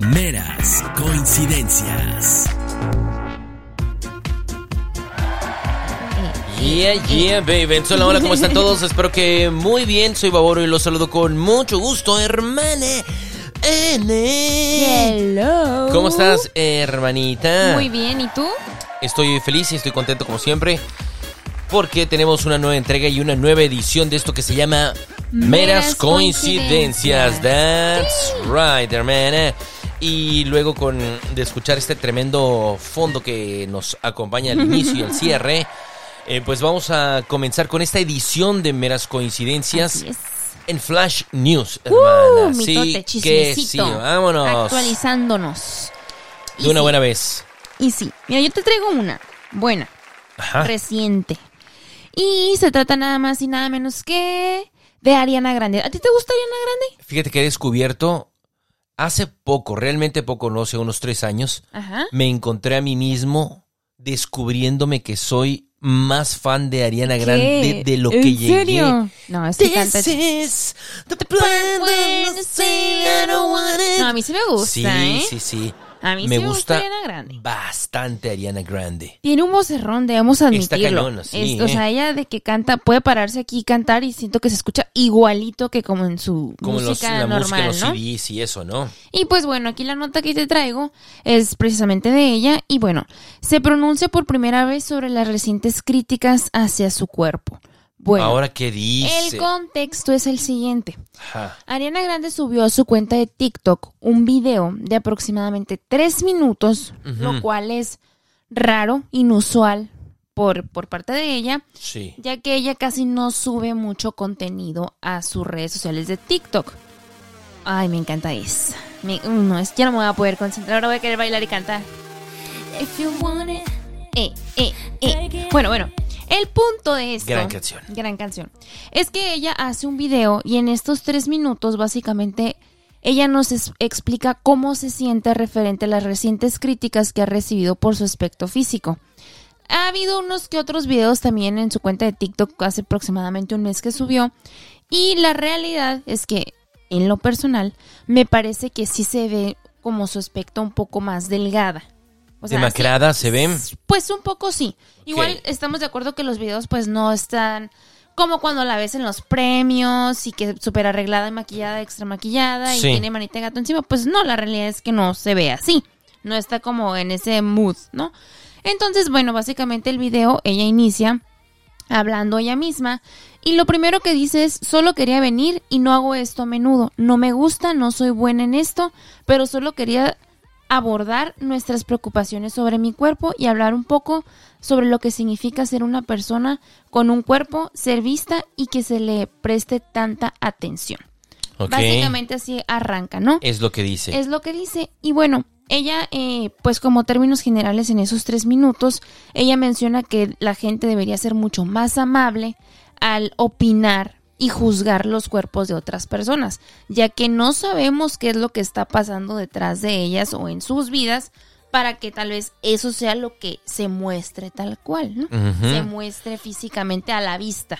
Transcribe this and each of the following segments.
Meras coincidencias. Yeah, yeah, baby. Hola, hola, ¿cómo están todos? Espero que muy bien. Soy Baboro y los saludo con mucho gusto, hermana. N. Hello. ¿Cómo estás, hermanita? Muy bien, ¿y tú? Estoy feliz y estoy contento como siempre. Porque tenemos una nueva entrega y una nueva edición de esto que se llama Meras Coincidencias. That's right, hermana. Y luego con de escuchar este tremendo fondo que nos acompaña al inicio y al cierre, eh, pues vamos a comenzar con esta edición de Meras Coincidencias en Flash News, hermana. Uh, sí, que sí, vámonos. Actualizándonos. Y De una sí, buena vez. Y sí, mira, yo te traigo una buena, Ajá. reciente. Y se trata nada más y nada menos que de Ariana Grande. ¿A ti te gusta Ariana Grande? Fíjate que he descubierto hace poco, realmente poco, no sé, unos tres años, Ajá. me encontré a mí mismo descubriéndome que soy más fan de Ariana Grande de, lo que ¿En llegué. serio? No, es que canta... No, a mí sí me gusta, sí, ¿eh? sí, sí. A mí me sí gusta gusta Ariana Grande. bastante Ariana Grande. Tiene un vocerrón, debemos admitirlo. cañona, sí, Es- o ¿eh? sea, ella de que canta, puede pararse aquí y cantar y siento que se escucha igualito que como en su Como los, música la normal, música los ¿no? CDs y eso, ¿no? Y pues bueno, aquí la nota que te traigo es precisamente de ella y bueno, se pronuncia por primera vez sobre las recientes críticas hacia su cuerpo. Bueno, Ahora, ¿qué dice? el contexto es el siguiente. Ajá. Ariana Grande subió a su cuenta de TikTok un video de aproximadamente tres minutos, lo cual es raro, inusual por, por parte de ella, Sí. ya que ella casi no sube mucho contenido a sus redes sociales de TikTok. Ay, me encanta eso. Me- no, es que ya no me voy a poder concentrar, ahora voy a querer bailar y cantar. Eh, eh, eh. Bueno, bueno. El punto de esto. Gran canción. Gran canción. Es que ella hace un video y en estos tres minutos, básicamente, ella nos explica cómo se siente referente a las recientes críticas que ha recibido por su aspecto físico. Ha habido unos que otros videos también en su cuenta de TikTok hace aproximadamente un mes que subió. Y la realidad es que, en lo personal, me parece que sí se ve como su aspecto un poco más delgada. O sea, Demacrada, ¿se ven? Pues un poco sí. Igual estamos de acuerdo que los videos pues no están como cuando la ves en los premios y que súper arreglada y maquillada, extra maquillada y tiene manita de gato encima. Pues no, la realidad es que no se ve así. No está como en ese mood, ¿no? Entonces, bueno, básicamente el video ella inicia hablando ella misma y lo primero que dice es solo quería venir y no hago esto a menudo. No me gusta, no soy buena en esto, pero solo quería abordar nuestras preocupaciones sobre mi cuerpo y hablar un poco sobre lo que significa ser una persona con un cuerpo, ser vista y que se le preste tanta atención. Básicamente así arranca, ¿no? Es lo que dice. Es lo que dice. Y bueno, ella, eh, pues como términos generales en esos tres minutos, ella menciona que la gente debería ser mucho más amable al opinar y juzgar los cuerpos de otras personas, ya que no sabemos qué es lo que está pasando detrás de ellas o en sus vidas para que tal vez eso sea lo que se muestre tal cual, ¿no? Se muestre físicamente a la vista,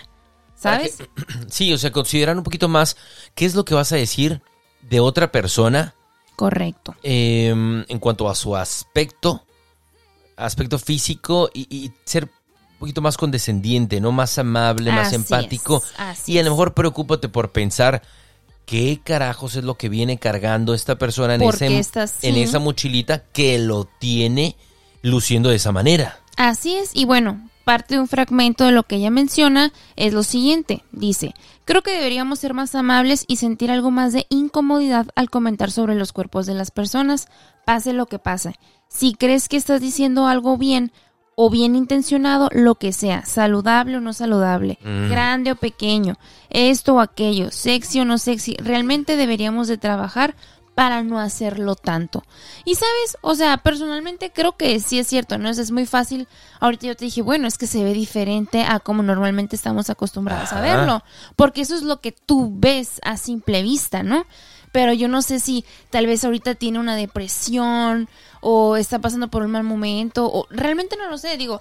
¿sabes? sí, o sea, considerar un poquito más qué es lo que vas a decir de otra persona Correcto. eh, en cuanto a su aspecto, aspecto físico y, y ser un poquito más condescendiente, ¿no? Más amable, más Así empático. es, así y a lo mejor preocúpate por pensar qué carajos es lo que viene cargando esta persona en, ¿Por ese- en esa mochilita que lo tiene luciendo de esa manera. Así es, y bueno, parte de un fragmento de lo que ella menciona es lo siguiente. Dice, creo que deberíamos ser más amables y sentir algo más de incomodidad al comentar sobre los cuerpos de las personas, pase lo que pase. Si crees que estás diciendo algo bien o bien intencionado, lo que sea, saludable o no saludable, Mm. grande o pequeño, esto o aquello, sexy o no sexy, realmente deberíamos de trabajar para no hacerlo tanto. Y sabes, o sea, personalmente creo que sí es cierto, ¿no? Es, es muy fácil. Ahorita yo te dije, bueno, es que se ve diferente a como normalmente estamos acostumbrados a verlo, porque eso es lo que tú ves a simple vista, ¿no? Pero yo no sé si tal vez ahorita tiene una depresión o está pasando por un mal momento o realmente no lo sé, digo,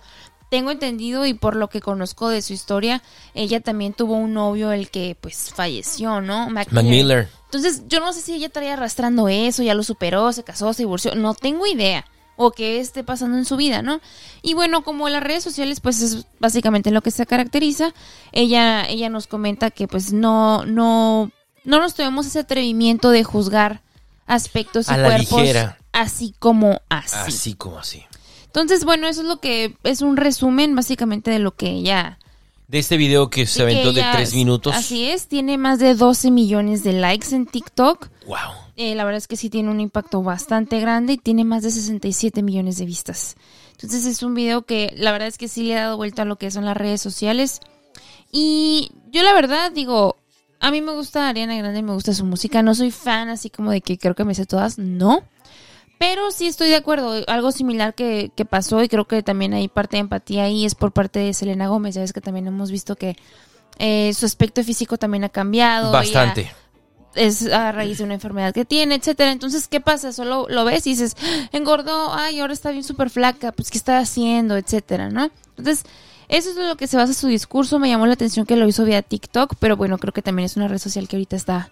tengo entendido y por lo que conozco de su historia, ella también tuvo un novio el que pues falleció, ¿no? Mac Mac Miller. Entonces, yo no sé si ella estaría arrastrando eso, ya lo superó, se casó, se divorció, no tengo idea. O qué esté pasando en su vida, ¿no? Y bueno, como las redes sociales, pues es básicamente lo que se caracteriza. Ella, ella nos comenta que pues no, no, no nos tomemos ese atrevimiento de juzgar aspectos y A la cuerpos ligera. así como así. Así como así. Entonces, bueno, eso es lo que es un resumen básicamente de lo que ella De este video que se de que aventó de tres minutos. Así es, tiene más de 12 millones de likes en TikTok. Wow. Eh, la verdad es que sí tiene un impacto bastante grande y tiene más de 67 millones de vistas. Entonces es un video que la verdad es que sí le ha dado vuelta a lo que son las redes sociales. Y yo la verdad digo, a mí me gusta Ariana Grande, me gusta su música. No soy fan así como de que creo que me sé todas, no. Pero sí estoy de acuerdo. Algo similar que, que pasó y creo que también hay parte de empatía ahí es por parte de Selena Gómez. Ya ves que también hemos visto que eh, su aspecto físico también ha cambiado. ella- Bastante. es a raíz de una enfermedad que tiene, etcétera. Entonces, ¿qué pasa? Solo lo ves y dices, "Ah, engordó, ay, ahora está bien súper flaca, pues, ¿qué está haciendo? etcétera, ¿no? Entonces, eso es lo que se basa su discurso. Me llamó la atención que lo hizo vía TikTok, pero bueno, creo que también es una red social que ahorita está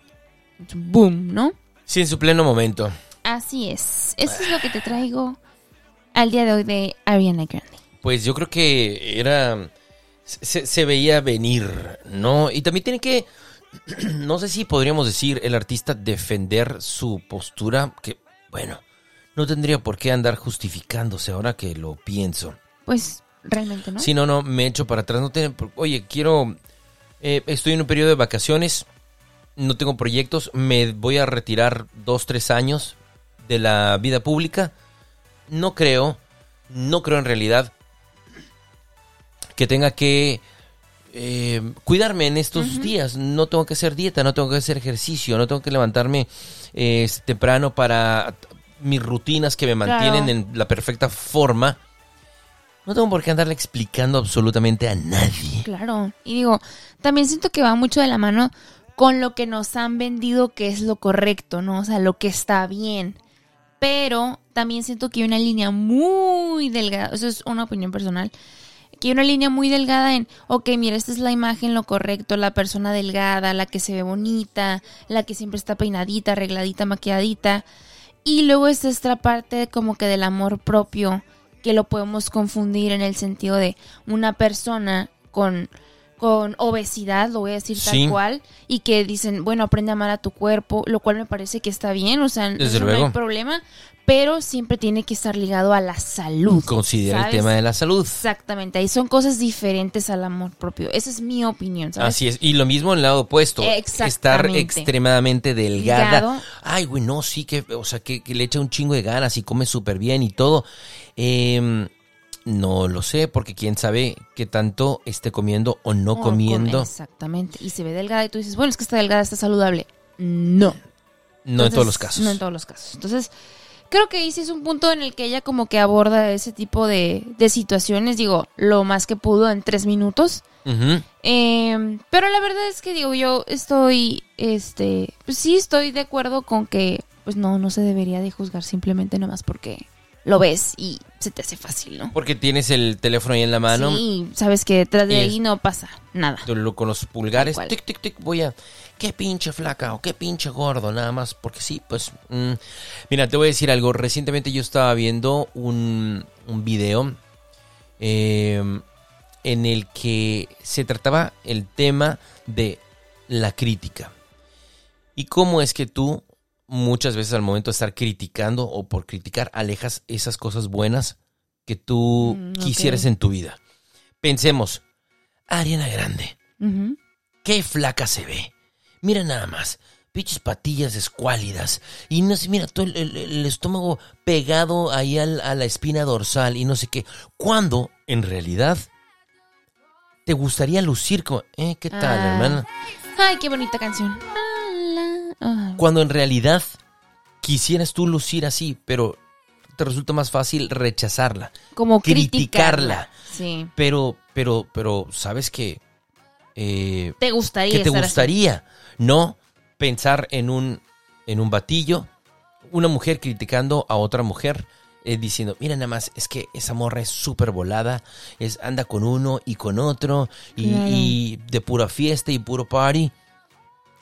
boom, ¿no? Sí, en su pleno momento. Así es. Eso es lo que te traigo al día de hoy de Ariana Grande. Pues yo creo que era. Se, se veía venir, ¿no? Y también tiene que. No sé si podríamos decir el artista defender su postura, que, bueno, no tendría por qué andar justificándose ahora que lo pienso. Pues, realmente, ¿no? Si no, no, me echo para atrás. No oye, quiero. eh, estoy en un periodo de vacaciones. No tengo proyectos. Me voy a retirar dos, tres años de la vida pública. No creo. No creo en realidad que tenga que eh, cuidarme en estos días. No tengo que hacer dieta, no tengo que hacer ejercicio, no tengo que levantarme eh, temprano para mis rutinas que me mantienen Claro. en la perfecta forma. No tengo por qué andarle explicando absolutamente a nadie. Claro. Y digo, también siento que va mucho de la mano con lo que nos han vendido que es lo correcto, ¿no? O sea, lo que está bien. Pero también siento que hay una línea muy delgada, eso es una opinión personal, que hay una línea muy delgada en, ok, mira, esta es la imagen, lo correcto, la persona delgada, la que se ve bonita, la que siempre está peinadita, arregladita, maquilladita. Y luego está esta parte como que del amor propio, que lo podemos confundir en el sentido de una persona con, con obesidad, lo voy a decir Sí. tal cual, y que dicen, bueno, aprende a amar a tu cuerpo, lo cual me parece que está bien, o sea, Desde no luego. hay problema, pero siempre tiene que estar ligado a la salud. Considera el tema de la salud. Exactamente, ahí son cosas diferentes al amor propio. Esa es mi opinión, ¿sabes? Así es. Y lo mismo en el lado opuesto. Estar Exactamente. extremadamente delgada. Delgado. Ay, güey, no, sí que, o sea, que, que le echa un chingo de ganas y come súper bien y todo. Em, no lo sé, porque quién sabe qué tanto esté comiendo o no comiendo. come- Exactamente. Y se ve delgada y tú dices, bueno, es que está delgada, está saludable. No. no en todos los casos. No en todos los casos. Entonces, creo que ahí sí es un punto en el que ella como que aborda ese tipo de, de situaciones, digo, lo más que pudo en tres minutos. Eh, pero la verdad es que digo, yo estoy, este, pues sí estoy de acuerdo con que, pues no, no se debería de juzgar simplemente nomás porque lo ves y se te hace fácil, ¿no? Porque tienes el teléfono ahí en la mano. Sí, sabes que detrás de ahí no pasa nada. Lo- con los pulgares, tic, tic, tic, voy a... Qué pinche flaca o qué pinche gordo, nada más, porque sí, pues... mm. Mira, te voy a decir algo. Recientemente yo estaba viendo un, un video eh, en el que se trataba el tema de la crítica. Y cómo es que tú muchas veces al momento de estar criticando o por criticar alejas esas cosas buenas que tú Mm, quisieras en tu vida. Pensemos, Ariana Grande. Qué flaca se ve. Mira nada más. Pinches patillas escuálidas. Y no sé, mira, todo el, el- el estómago pegado ahí al- a la espina dorsal y no sé qué. Cuando, en realidad, te gustaría lucir como... Eh, ¿qué tal, Ah. hermana? Ay, qué bonita canción. Ay. Cuando en realidad quisieras tú lucir así, pero te resulta más fácil rechazarla. Como criticarla. criticarla. Sí. Pero, pero, pero, ¿sabes qué? Eh, Te gustaría que te así. gustaría, no pensar en un en un batillo, una mujer criticando a otra mujer eh, diciendo, mira nada más, es que esa morra es súper volada, es, anda con uno y con otro, y, Claro. y de pura fiesta y puro party.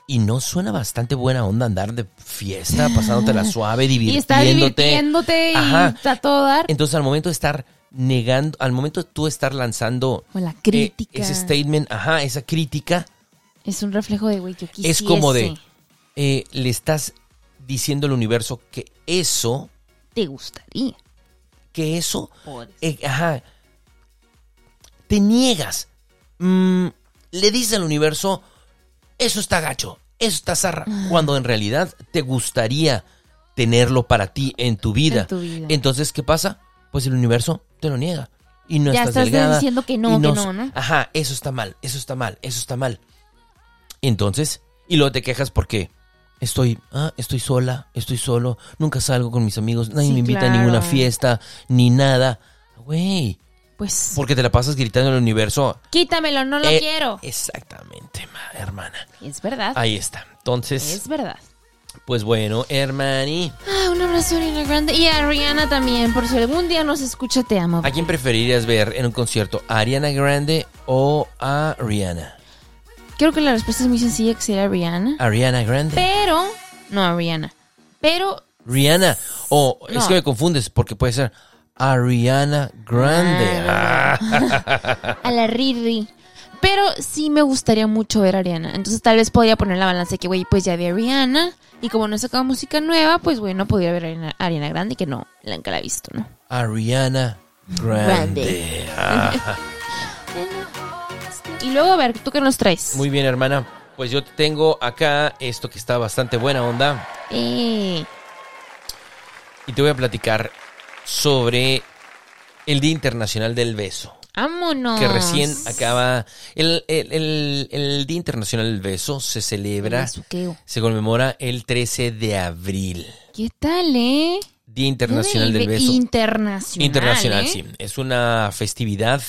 Y no suena bastante buena onda andar de fiesta, pasándote suave, Y está divirtiéndote. y Ajá. está todo dar. Entonces, al momento de estar negando, al momento de tú estar lanzando O la eh, crítica. ese statement, ajá, esa crítica, es un reflejo de, güey, yo quisiese. es como de, eh, le estás diciendo al universo que eso, Te gustaría. que eso, eh, ajá, te niegas, Mm, le dices al universo, eso está gacho, eso está zarra, cuando en realidad te gustaría tenerlo para ti en tu vida. En tu vida. Entonces, ¿qué pasa? Pues el universo te lo niega. Y no Ya estás, estás diciendo que no, que no, ¿no? Ajá, eso está mal, eso está mal, eso está mal. Entonces, y luego te quejas porque estoy, ah, estoy sola, estoy solo, nunca salgo con mis amigos, nadie Sí, me invita claro. a ninguna fiesta, ni nada. Güey, Pues, porque te la pasas gritando al universo. quítamelo, no lo Eh, quiero. Exactamente, ma- hermana. Es verdad. Ahí está. Entonces, Es verdad. pues bueno, hermani, Ah, un abrazo a Ariana Grande. Y a Rihanna también, por si algún día nos escucha, te amo. ¿a quién preferirías ver en un concierto? ¿A Ariana Grande o a Rihanna? Creo que la respuesta es muy sencilla, que sería Rihanna. Ariana Grande. Pero, no a Rihanna. Pero, Rihanna. O es No. que me confundes porque puede ser Ariana Grande. Ah, Ah. a la Riri. Pero sí me gustaría mucho ver a Ariana. Entonces tal vez podría poner la balanza de que, güey, pues ya vi a Rihanna. Y como no he sacado música nueva, pues bueno, podría ver a Ariana, a Ariana Grande, que no, la nunca la he visto, ¿no? Ariana Grande. Ah. Y luego, a ver, ¿tú qué nos traes? Muy bien, hermana. Pues yo tengo acá esto que está bastante buena onda. Eh, Y te voy a platicar sobre el Día Internacional del Beso. vámonos. Que recién acaba. El, el- el- el Día Internacional del Beso se El celebra, se conmemora el 13 de abril. ¿Qué tal, eh? Día Internacional del Beso. Internacional. Internacional, ¿eh? sí. Es una festividad,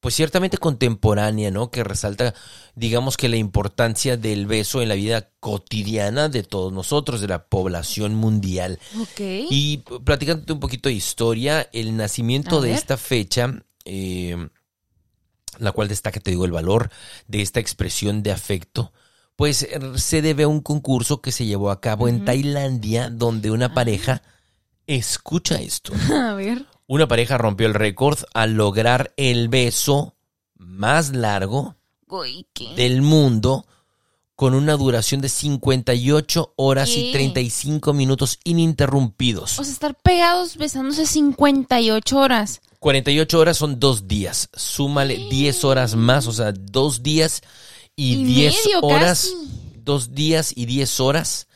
pues ciertamente contemporánea, ¿no? Que resalta, digamos que la importancia del beso en la vida cotidiana de todos nosotros, de la población mundial. Ok. Y platicándote un poquito de historia, el nacimiento A de ver. esta fecha, eh, la cual destaca, te digo, el valor de esta expresión de afecto, pues eh, se debe a un concurso que se llevó a cabo en. Tailandia, donde una Ah. pareja, escucha esto, A ver. Una pareja rompió el récord al lograr el beso más largo ¿qué? del mundo con una duración de 58 horas y ¿Qué? 35 minutos ininterrumpidos. O sea, estar pegados besándose 58 horas. 48 horas son dos días. Súmale 10 horas más, o sea, dos días y, Y 10 medio horas. casi. Dos días y 10 horas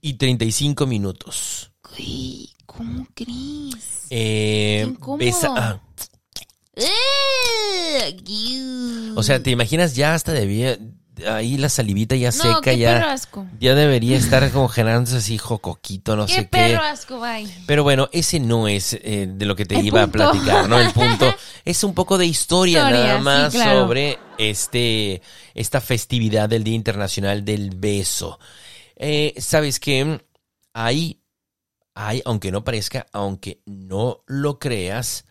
y 35 minutos. ¿Cómo crees? Eh, Qué besa- ah, o sea, ¿te imaginas ya hasta debía ahí la salivita ya no, seca qué ya perro asco. ya debería estar como generándose así jocoquito, no qué sé perro qué. asco, bye. Pero bueno, ese no es eh, de lo que te El iba punto. a platicar, ¿no? El punto es un poco de historia, Historia, nada sí, más claro. sobre este esta festividad del Día Internacional del Beso. Eh, Sabes que hay, hay, aunque no parezca, aunque no lo creas,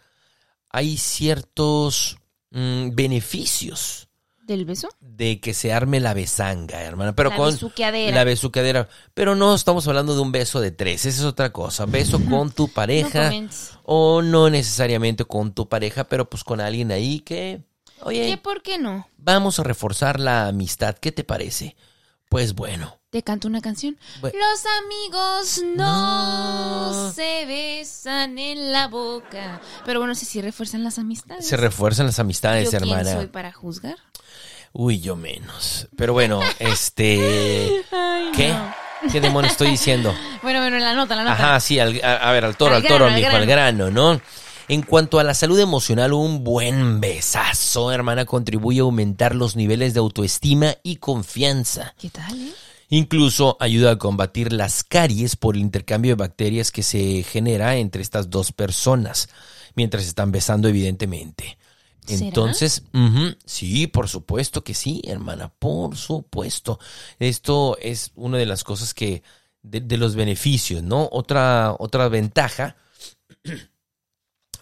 hay ciertos mm, beneficios ¿Del beso? de que se arme la besanga, hermana. Pero La con besuqueadera. la besuqueadera. Pero no estamos hablando de un beso de tres, esa es otra cosa. Beso con tu pareja o no necesariamente con tu pareja, pero pues con alguien ahí que, ¿Qué oye, por qué no? vamos a reforzar la amistad. ¿Qué te parece? Pues bueno. Te canto una canción. Los amigos no, No. se besan en la boca. Pero bueno, sí, sí refuerzan las amistades. Se refuerzan las amistades, ¿Yo quién hermana. soy para juzgar? Uy, yo menos. Pero bueno, este... Ay, ¿Qué? no. ¿Qué demonio estoy diciendo? Bueno, bueno, la nota, la nota. Ajá, sí, al- a, a ver, al toro, Al al, toro, al mijo, al grano, ¿no? En cuanto a la salud emocional, un buen besazo, hermana, contribuye a aumentar los niveles de autoestima y confianza. ¿Qué tal, eh? Incluso ayuda a combatir las caries por el intercambio de bacterias que se genera entre estas dos personas, mientras están besando, evidentemente. Entonces, sí, por supuesto que sí, hermana, por supuesto. Esto es una de las cosas que, de, de los beneficios, ¿no? Otra, otra ventaja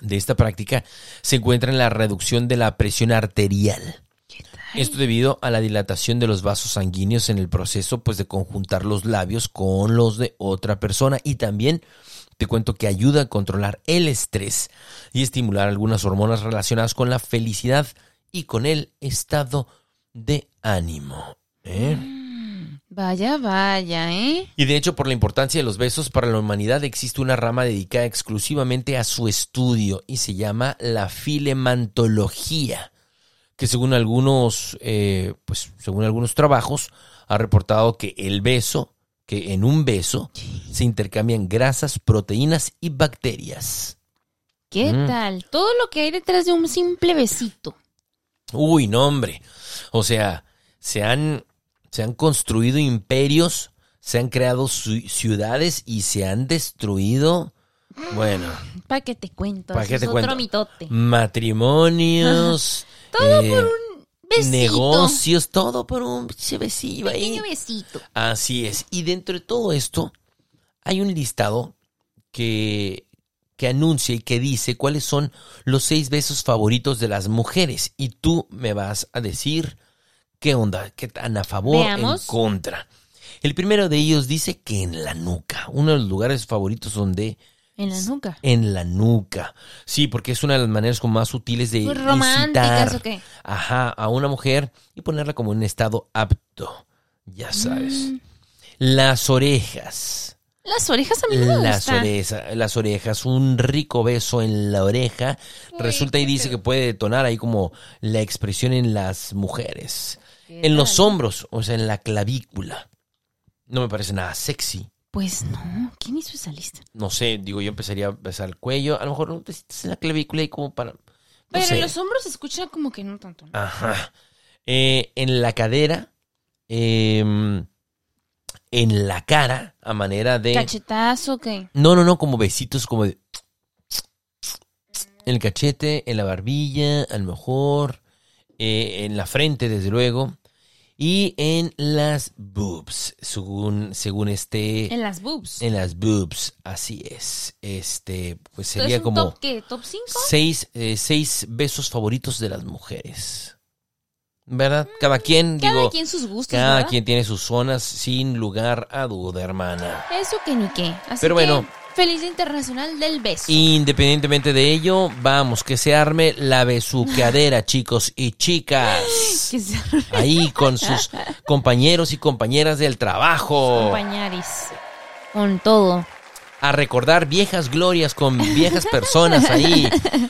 de esta práctica se encuentra en la reducción de la presión arterial. Esto debido a la dilatación de los vasos sanguíneos en el proceso pues de conjuntar los labios con los de otra persona y también te cuento que ayuda a controlar el estrés y estimular algunas hormonas relacionadas con la felicidad y con el estado de ánimo. ¿eh? Vaya, vaya, ¿eh? Y de hecho, por la importancia de los besos para la humanidad, existe una rama dedicada exclusivamente a su estudio y se llama la filemantología, que según algunos, eh, pues, según algunos trabajos, ha reportado que el beso, que en un beso se intercambian grasas, proteínas y bacterias. ¿Qué Mm. tal? Todo lo que hay detrás de un simple besito. Uy, no, hombre. O sea, se han, se han construido imperios, se han creado ciudades y se han destruido, bueno, ¿Para qué te cuento? ¿Pa' Eso qué es te otro cuento? mitote. matrimonios, Todo eh, por un besito. negocios, todo por un ahí. Pequeño besito. Así es. Y dentro de todo esto, hay un listado que, que anuncia y que dice cuáles son los seis besos favoritos de las mujeres. Y tú me vas a decir qué onda, qué tan a favor, Veamos. en contra. El primero de ellos dice que en la nuca. Uno de los lugares favoritos donde En la nuca. en la nuca. Sí, porque es una de las maneras como más útiles de Muy románticas, incitar, ¿o qué? Ajá, a una mujer y ponerla como en un estado apto. Ya sabes. Mm. Las orejas. Las orejas a mí no me Las, gustan. oreja- las orejas, un rico beso en la oreja. Resulta y dice que puede detonar ahí como la expresión en las mujeres. ¿Qué En los hombros, o sea, en la clavícula. No me parece nada sexy. Pues no. ¿Quién hizo esa lista? No sé, digo, yo empezaría a besar el cuello. A lo mejor un besito en la clavícula y como para. no Pero sé. en los hombros se escucha como que no tanto. ¿no? Ajá. Eh, en la cadera. em, en la cara, a manera de. ¿Cachetazo qué? No, no, no, como besitos, como de. En el cachete, en la barbilla, a lo mejor. eh, en la frente, desde luego. Y en las boobs, según, según este. En las boobs. En las boobs, así es. Este, pues sería un como top qué? ¿Top 5? seis, eh, seis besos favoritos de las mujeres. ¿Verdad? Cada quien, Cada digo, quien sus gustos, cada ¿verdad? quien tiene sus zonas sin lugar a duda, hermana. Eso que ni qué. Así Pero que, bueno. Feliz Internacional del Beso. Independientemente de ello, vamos, que se arme la besuqueadera, chicos y chicas. Que se Ahí con sus compañeros y compañeras del trabajo. compañaris. Con todo. A recordar viejas glorias con viejas personas ahí.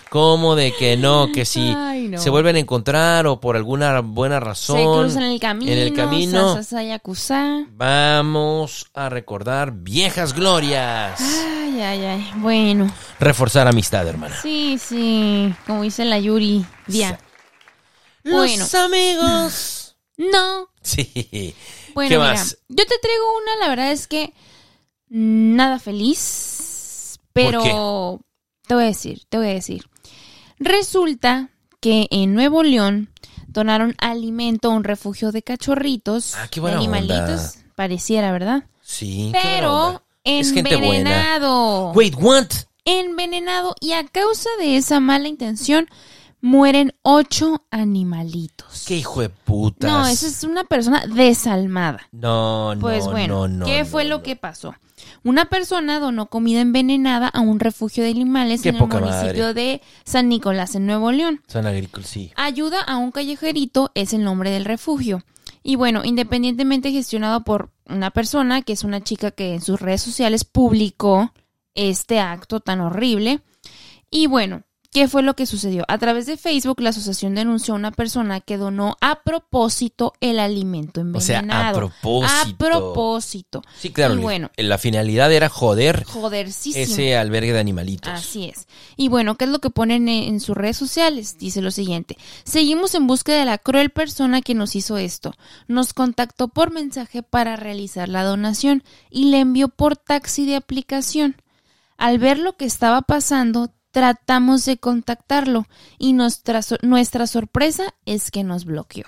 Como de que no, que si Ay, no. se vuelven a encontrar o por alguna buena Se razón. cruzan en el camino. En el camino. Vamos a recordar viejas glorias. Ay, ay, ay. Bueno. Reforzar amistad, hermana. Sí, sí. Como dice la Yuri. Día. Bueno. Los amigos. No. Sí. Bueno, ¿Qué mira. más? Yo te traigo una, la verdad es que nada feliz. Pero te voy a decir, te voy a decir. Resulta que en Nuevo León donaron alimento a un refugio de cachorritos, Ah, qué de buena animalitos, onda. pareciera, ¿verdad? Sí. qué buena Pero onda. Es gente buena. envenenado. Wait, what? Envenenado y a causa de esa mala intención mueren ocho animalitos. Qué hijo de putas. No, esa es una persona desalmada. No, no, Pues bueno, no, no, ¿qué no, fue lo que pasó? Una persona donó comida envenenada a un refugio de animales Qué en el municipio madre. de San Nicolás, en Nuevo León. Son agrícolas, sí. Ayuda a un callejerito es el nombre del refugio. Y bueno, independientemente gestionado por una persona, que es una chica que en sus redes sociales publicó este acto tan horrible. Y bueno, ¿qué fue lo que sucedió? A través de Facebook, la asociación denunció a una persona que donó a propósito el alimento O sea, envenenado. a propósito. A propósito. Sí, claro. Y bueno, La finalidad era joder ese albergue de animalitos. Así es. Y bueno, ¿qué es lo que ponen en, en sus redes sociales? Dice lo siguiente. Seguimos en búsqueda de la cruel persona que nos hizo esto. Nos contactó por mensaje para realizar la donación y le envió por taxi de aplicación. Al ver lo que estaba pasando, tratamos de contactarlo y nuestra, nuestra sorpresa es que nos bloqueó.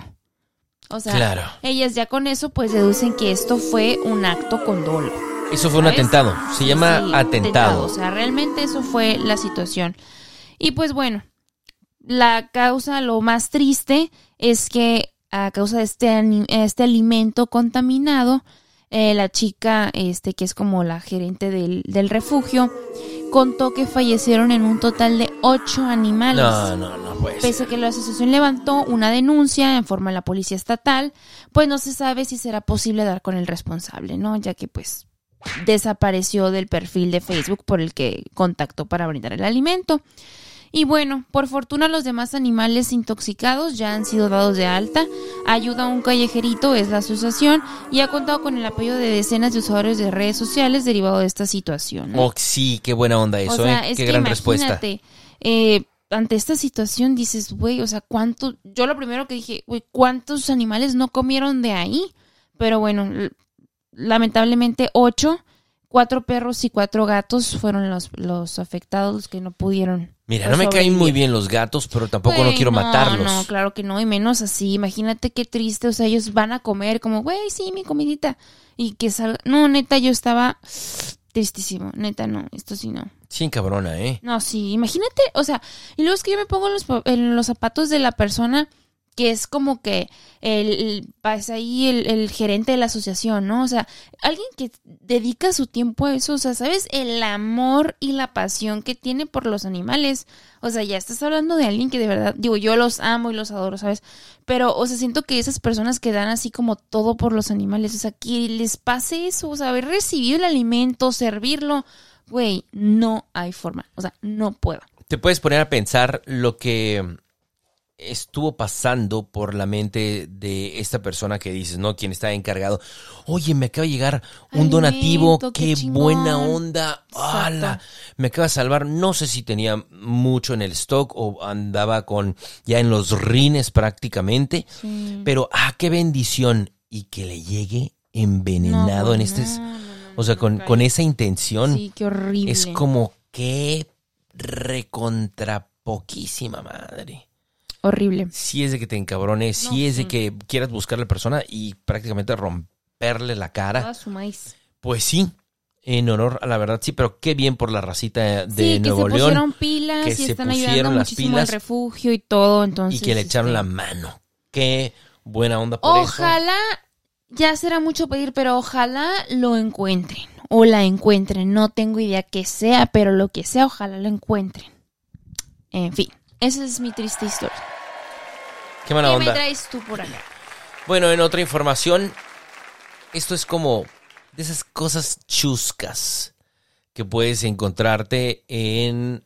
O sea, Claro. ellas ya con eso pues deducen que esto fue un acto con dolo. Eso fue un atentado. Se llama Sí, atentado. O sea, realmente eso fue la situación. Y pues bueno, la causa, lo más triste es que a causa de este, este alimento contaminado, eh, la chica, este, que es como la gerente del, del refugio, contó que fallecieron en un total de ocho animales. No, no, no puede ser. Pese a que la asociación levantó una denuncia en forma de la policía estatal, pues no se sabe si será posible dar con el responsable, ¿no? Ya que pues desapareció del perfil de Facebook por el que contactó para brindar el alimento. Y bueno, por fortuna los demás animales intoxicados ya han sido dados de alta. Ayuda a un callejerito es la asociación y ha contado con el apoyo de decenas de usuarios de redes sociales derivado de esta situación. ¿no? Oh, sí, qué buena onda eso, o sea, ¿eh? es Qué que gran respuesta. imagínate, eh, ante esta situación dices, güey, o sea, ¿cuánto? Yo lo primero que dije, güey, ¿cuántos animales no comieron de ahí? Pero bueno, lamentablemente ocho, cuatro perros y cuatro gatos fueron los, los afectados, los que no pudieron. Mira, no me caen muy bien los gatos, pero tampoco no quiero matarlos. No, claro que no, y menos así. Imagínate qué triste, o sea, ellos van a comer como, güey, sí, mi comidita. Y que salga. No, neta, yo estaba tristísimo. Neta, no, esto sí no. Sí, cabrona, ¿eh? No, sí, imagínate, o sea, y luego es que yo me pongo en los, en los zapatos de la persona que es como que el, el- pues ahí el, el gerente de la asociación, ¿no? O sea, alguien que dedica su tiempo a eso, o sea, ¿sabes? El amor y la pasión que tiene por los animales. O sea, ya estás hablando de alguien que de verdad, digo, yo los amo y los adoro, ¿sabes? Pero, o sea, siento que esas personas que dan así como todo por los animales, o sea, que les pase eso, o sea, haber recibido el alimento, servirlo, güey, no hay forma, o sea, no puedo. Te puedes poner a pensar lo que estuvo pasando por la mente de esta persona que dices, ¿no? Quien está encargado. Oye, me acaba de llegar un donativo, qué buena onda. ¡Hala! Me acaba de salvar. No sé si tenía mucho en el stock o andaba con ya en los rines prácticamente, Sí. pero ah, qué bendición y que le llegue envenenado No, en este, no, no, no, o sea, con, con esa intención. Sí, qué horrible. Es como que recontra poquísima madre. Horrible. Si es de que te encabrones, si No, es de sí. que quieras buscar a la persona y prácticamente romperle la cara. Toda su maíz. Pues sí, en honor a la verdad, sí, pero qué bien por la racita de sí, Nuevo que se León pusieron pilas que y se están pusieron ayudando las muchísimo pilas al refugio y todo, entonces. y que le echaron este, la mano. Qué buena onda por eso. Ojalá, ya será mucho pedir, pero ojalá lo encuentren o la encuentren. No tengo idea que sea, pero lo que sea, ojalá lo encuentren. En fin, esa es mi triste historia. Qué mala ¿Qué me traes tú por acá? Bueno, en otra información, esto es como de esas cosas chuscas que puedes encontrarte en,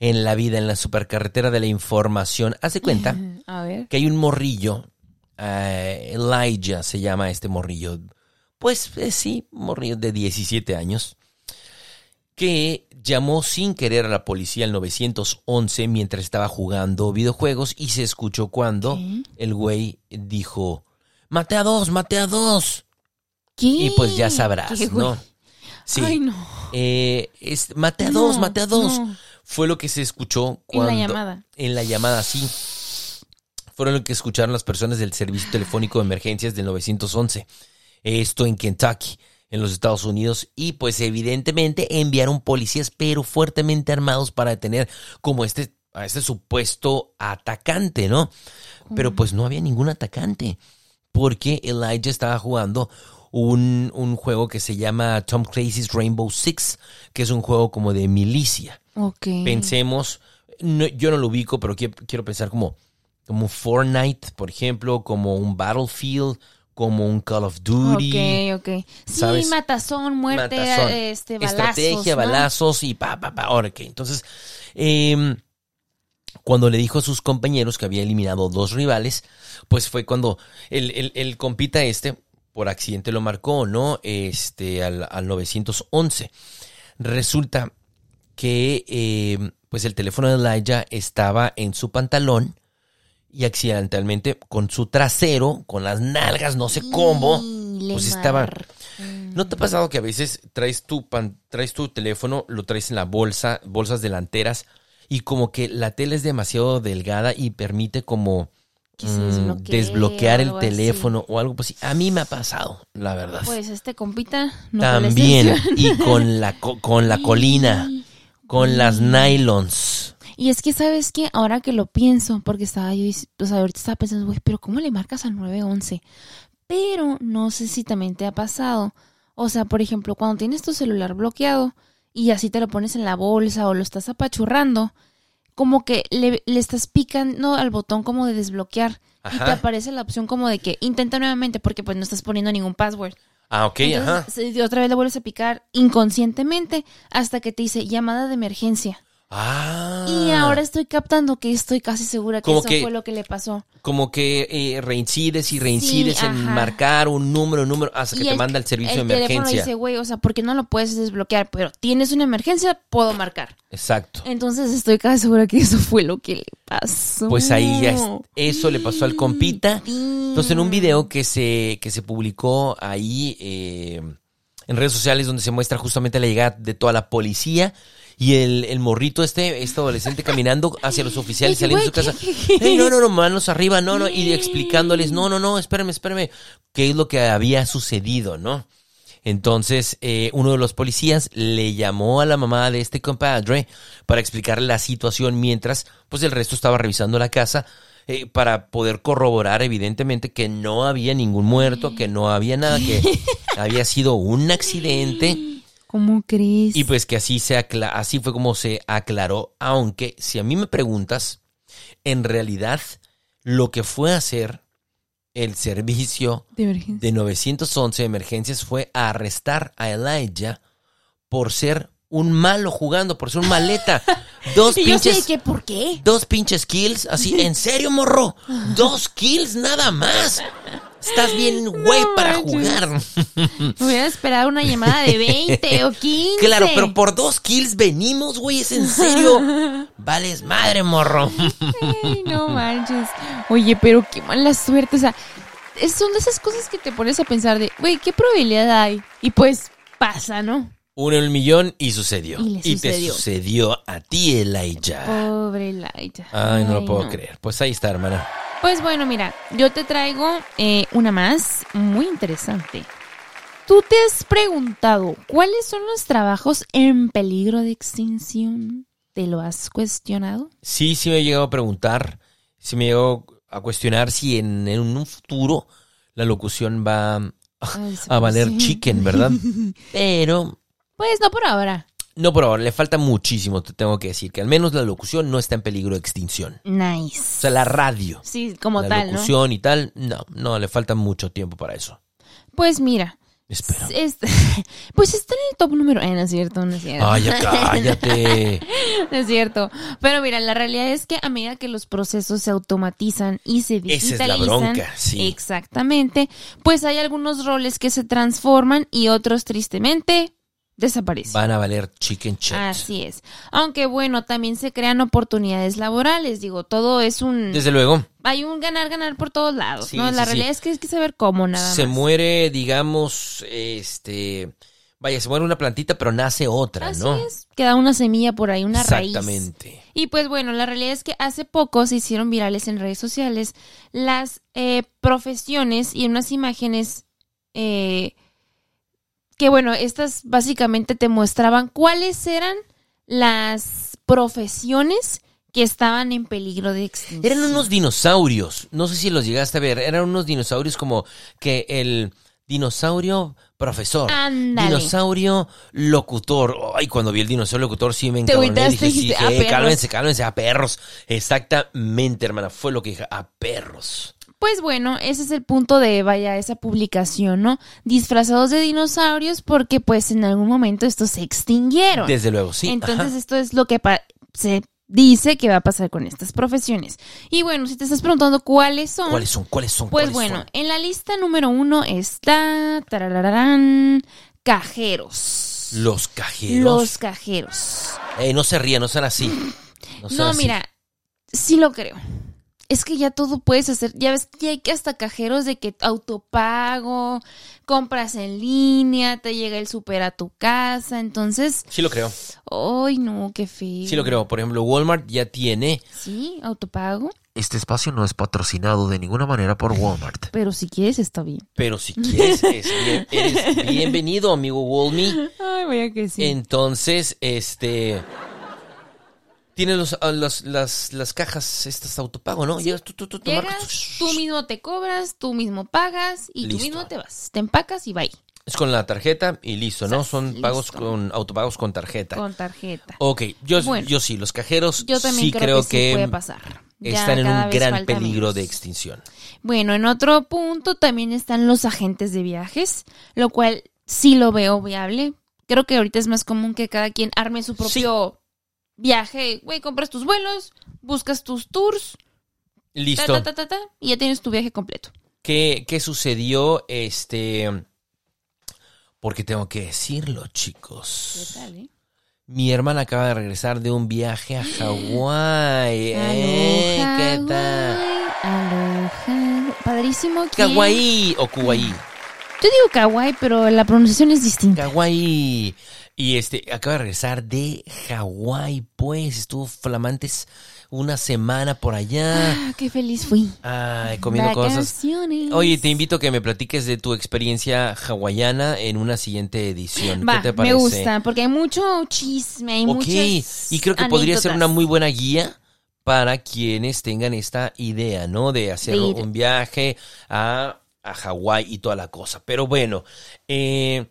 en la vida, en la supercarretera de la información. Haz de cuenta A ver. que hay un morrillo, eh, Elijah se llama este morrillo, pues eh, sí, morrillo de 17 años, que llamó sin querer a la policía al 911 mientras estaba jugando videojuegos y se escuchó cuando ¿Qué? el güey dijo, maté a dos, maté a dos. ¿Qué? Y pues ya sabrás. ¿no? Sí. Ay, no. Eh, es, maté a dos, No, maté a dos. no. Fue lo que se escuchó En la cuando... llamada. En la llamada, sí. Fueron lo que escucharon las personas del Servicio Telefónico de Emergencias del 911. Esto en Kentucky, en los Estados Unidos. Y pues evidentemente enviaron policías, pero fuertemente armados para detener como este, a este supuesto atacante, ¿no? Pero pues no había ningún atacante. Porque Elijah estaba jugando un, un juego que se llama Tom Clancy's Rainbow Six, que es un juego como de milicia Ok. pensemos, no- yo no lo ubico, pero quiero, quiero pensar como, como Fortnite, por ejemplo, como un Battlefield, como un Call of Duty. Ok, ok. Sí, ¿sabes? matazón, muerte, Matazón. este, balazos. Estrategia, ¿no? balazos y pa, pa, pa. Que, entonces, em, cuando le dijo a sus compañeros que había eliminado dos rivales, pues fue cuando el, el, el compita este, por accidente lo marcó, ¿no? Este, al, al 911. Resulta que, em, pues el teléfono de Elijah estaba en su pantalón y accidentalmente con su trasero, con las nalgas, no sé cómo, Y pues estaba... ¿No te ha pasado que a veces traes tu, pan- traes tu teléfono, lo traes en la bolsa, bolsas delanteras, y como que la tela es demasiado delgada y permite como mm, desbloquear el así. teléfono o algo así? A mí me ha pasado, la verdad. Pues este compita no También, excepción. y con la, co- con la colina, con las nylons. Y es que, ¿sabes qué? Ahora que lo pienso, porque estaba yo, o sea, ahorita estaba pensando, güey, pero ¿cómo le marcas al 911? Pero no sé si también te ha pasado. O sea, por ejemplo, cuando tienes tu celular bloqueado y así te lo pones en la bolsa o lo estás apachurrando, como que le, le estás picando al botón como de desbloquear y te Ajá. aparece la opción como de que intenta nuevamente porque pues no estás poniendo ningún password. Ah, ok, ajá. Entonces, se- otra vez le vuelves a picar inconscientemente hasta que te dice llamada de emergencia. Ah. Y ahora estoy captando que estoy casi segura que Como eso que- fue lo que le pasó. Como que eh, reincides y reincides en ajá. marcar un número, un número, hasta que Y te el- manda el servicio el de teléfono emergencia. dice, güey, o sea, ¿por qué no lo puedes desbloquear? Pero tienes una emergencia, puedo marcar. Exacto. Entonces estoy casi segura que eso fue lo que le pasó. Pues ahí ya es- eso le pasó al compita. Entonces en un video que se, que se publicó ahí eh, en redes sociales donde se muestra justamente la llegada de toda la policía y el, el morrito este, este adolescente caminando hacia los oficiales saliendo de su casa. ¿qué? "Ey, no, no, no, manos arriba, no, no, y explicándoles, no, no, no, espérame, espérame, qué es lo que había sucedido, ¿no? Entonces, eh, uno de los policías le llamó a la mamá de este compadre para explicarle la situación mientras, pues, el resto estaba revisando la casa eh, para poder corroborar, evidentemente, que no había ningún muerto, que no había nada, que había sido un accidente. ¿Cómo crees? Y pues que así se así fue como se aclaró, aunque si a mí me preguntas, en realidad lo que fue a hacer el servicio de de 911 de emergencias fue arrestar a Elijah por ser un malo jugando, por ser un maleta. Dos Y yo sé pinches que, ¿por qué? dos pinches kills, así, en serio, morro. Dos kills nada más. Estás bien güey No para jugar. Me hubiera esperado una llamada de 20 o 15. Claro, pero por dos kills venimos, güey, es en serio. Vales madre, morro. Ay, no manches. Oye, pero qué mala suerte. O sea, es- son de esas cosas que te pones a pensar de, güey, ¿qué probabilidad hay? Y pues pasa, ¿no? Uno en el millón y sucedió. Y le te sucedió. sucedió a ti, Elijah. Pobre Laita. Ay, no lo puedo no. creer. Pues ahí está, hermana. Pues bueno, mira, yo te traigo eh, una más muy interesante. ¿Tú te has preguntado cuáles son los trabajos en peligro de extinción? ¿Te lo has cuestionado? Sí, sí me he llegado a preguntar, sí me he llegado a cuestionar si en, en un futuro la locución va Ay, a valer sí. chicken, ¿verdad? Pero Pues no por ahora. no por ahora, le falta muchísimo, te tengo que decir, que al menos la locución no está en peligro de extinción. Nice. O sea, la radio, Sí, como la tal, ¿no? locución y tal, no, no, le falta mucho tiempo para eso. Pues mira, Espero. es- pues está en el top número. Eh, no es cierto, no es cierto. Ay, ya cállate. No es cierto. Pero mira, la realidad es que a medida que los procesos se automatizan y se Esa es digitalizan, la bronca, sí. exactamente, pues hay algunos roles que se transforman y otros tristemente desaparecen. Van a valer chicken shit. Así es. Aunque bueno, también se crean oportunidades laborales. Digo, todo es un Desde luego, hay un ganar ganar por todos lados, Sí, ¿no? La sí. realidad es que hay que saber cómo nada se más. muere, digamos, este, vaya, se muere una plantita, pero nace otra, Así ¿no? es. Queda una semilla por ahí, una raíz. Exactamente. Y pues bueno, la realidad es que hace poco se hicieron virales en redes sociales las eh, profesiones y unas imágenes eh, que bueno, estas básicamente te mostraban cuáles eran las profesiones que estaban en peligro de extinción. Eran unos dinosaurios, no sé si los llegaste a ver, eran unos dinosaurios como que el dinosaurio profesor, dinosaurio locutor. Ay, cuando vi el dinosaurio locutor sí me Te encabroné, agüitaste dije, sí, "A dije, perros". cálmense, cálmense, a perros. Exactamente, hermana, fue lo que dije, a perros. Pues bueno, ese es el punto de, vaya, esa publicación, ¿no? Disfrazados de dinosaurios porque pues en algún momento estos se extinguieron. Desde luego, sí. Entonces ajá. esto es lo que se dice que va a pasar con estas profesiones. Y bueno, si te estás preguntando cuáles son, ¿Cuáles son? ¿Cuáles son? pues ¿Cuáles bueno, son? en la lista número uno está tarararán, cajeros. Los cajeros. Los cajeros. Ey, no se rían, no sean así. No, sean No, así. mira, sí lo creo. Es que ya todo puedes hacer. Ya ves que hay que hasta cajeros de que autopago, compras en línea, te llega el súper a tu casa. Entonces, Sí lo creo. ¡ay no, qué feo! Sí lo creo. Por ejemplo, Walmart ya tiene. Sí, autopago. Este espacio no es patrocinado de ninguna manera por Walmart. Pero si quieres, está bien. Pero si quieres, es bien- eres bienvenido, amigo Walmy. Ay, vaya que sí. Entonces, este. Tienes los, ah, los- las, las cajas estas autopago, ¿no? Llegas tú, tú, tú, tú marcas, Llegas, tú mismo te cobras, tú mismo pagas y Listo. tú mismo te vas. Te empacas y bye. Es con la tarjeta y listo, ¿no? Son pagos con autopagos con tarjeta. Con tarjeta. Ok, yo, Bueno. yo sí, los cajeros Yo también sí creo, creo, que, sí puede pasar. Ya están en un gran peligro menos. de extinción. Bueno, en otro punto también están los agentes de viajes, lo cual sí lo veo viable. Creo que ahorita es más común que cada quien arme su propio viaje. Güey, compras tus vuelos, buscas tus tours, Listo. ta, ta, ta, ta, y ya tienes tu viaje completo. ¿Qué, qué sucedió? Este. Porque tengo que decirlo, ¿Qué chicos. tal, eh? Mi hermana acaba de regresar de un viaje a Hawái. ¿eh? ¿Qué tal? Aloha. Padrísimo. Kawaii o Kuwait. Yo digo kawaii, pero la pronunciación es distinta. Kawaii. Y este, acaba de regresar de Hawái, pues. Estuvo flamantes una semana por allá. Ah, qué feliz fui. Ay, comiendo cosas. Vacaciones. Oye, te invito a que me platiques de tu experiencia hawaiana en una siguiente edición. Va, ¿Qué te parece? me gusta, porque hay mucho chisme, hay Ok, y creo que podría ser una muy buena guía para quienes tengan esta idea, ¿no? De hacer De un viaje a, a Hawái y toda la cosa. Pero bueno, eh,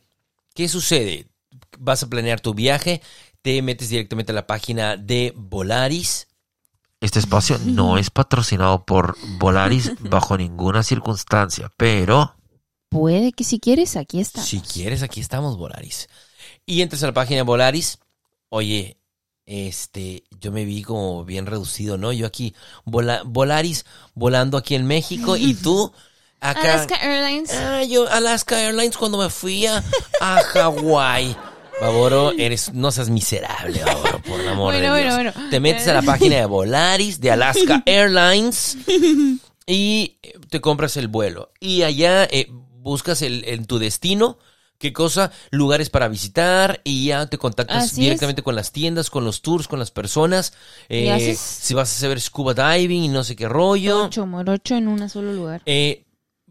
¿qué sucede? Vas a planear tu viaje, te metes directamente a la página de Volaris. Este espacio no es patrocinado por Volaris bajo ninguna circunstancia, pero Puede que si quieres, aquí está. Si quieres, aquí estamos, Volaris. Y entras a la página de Volaris. Oye, este, yo me vi como bien reducido, ¿no? Yo aquí, vola- Volaris, volando aquí en México y tú acá. Alaska Airlines. Ah, yo, Alaska Airlines cuando me fui a, a Hawái. Baboro, eres, no seas miserable, Baboro, por el amor Bueno, de Dios. bueno, bueno. Te metes a la página de Volaris, de Alaska Airlines, y eh, te compras el vuelo. Y allá eh, buscas el, en tu destino, qué cosa, lugares para visitar, y ya te contactas Así directamente con las tiendas, con los tours, con las personas. Eh, haces- si vas a hacer scuba diving y no sé qué rollo. Ocho, morocho en un solo lugar. Eh,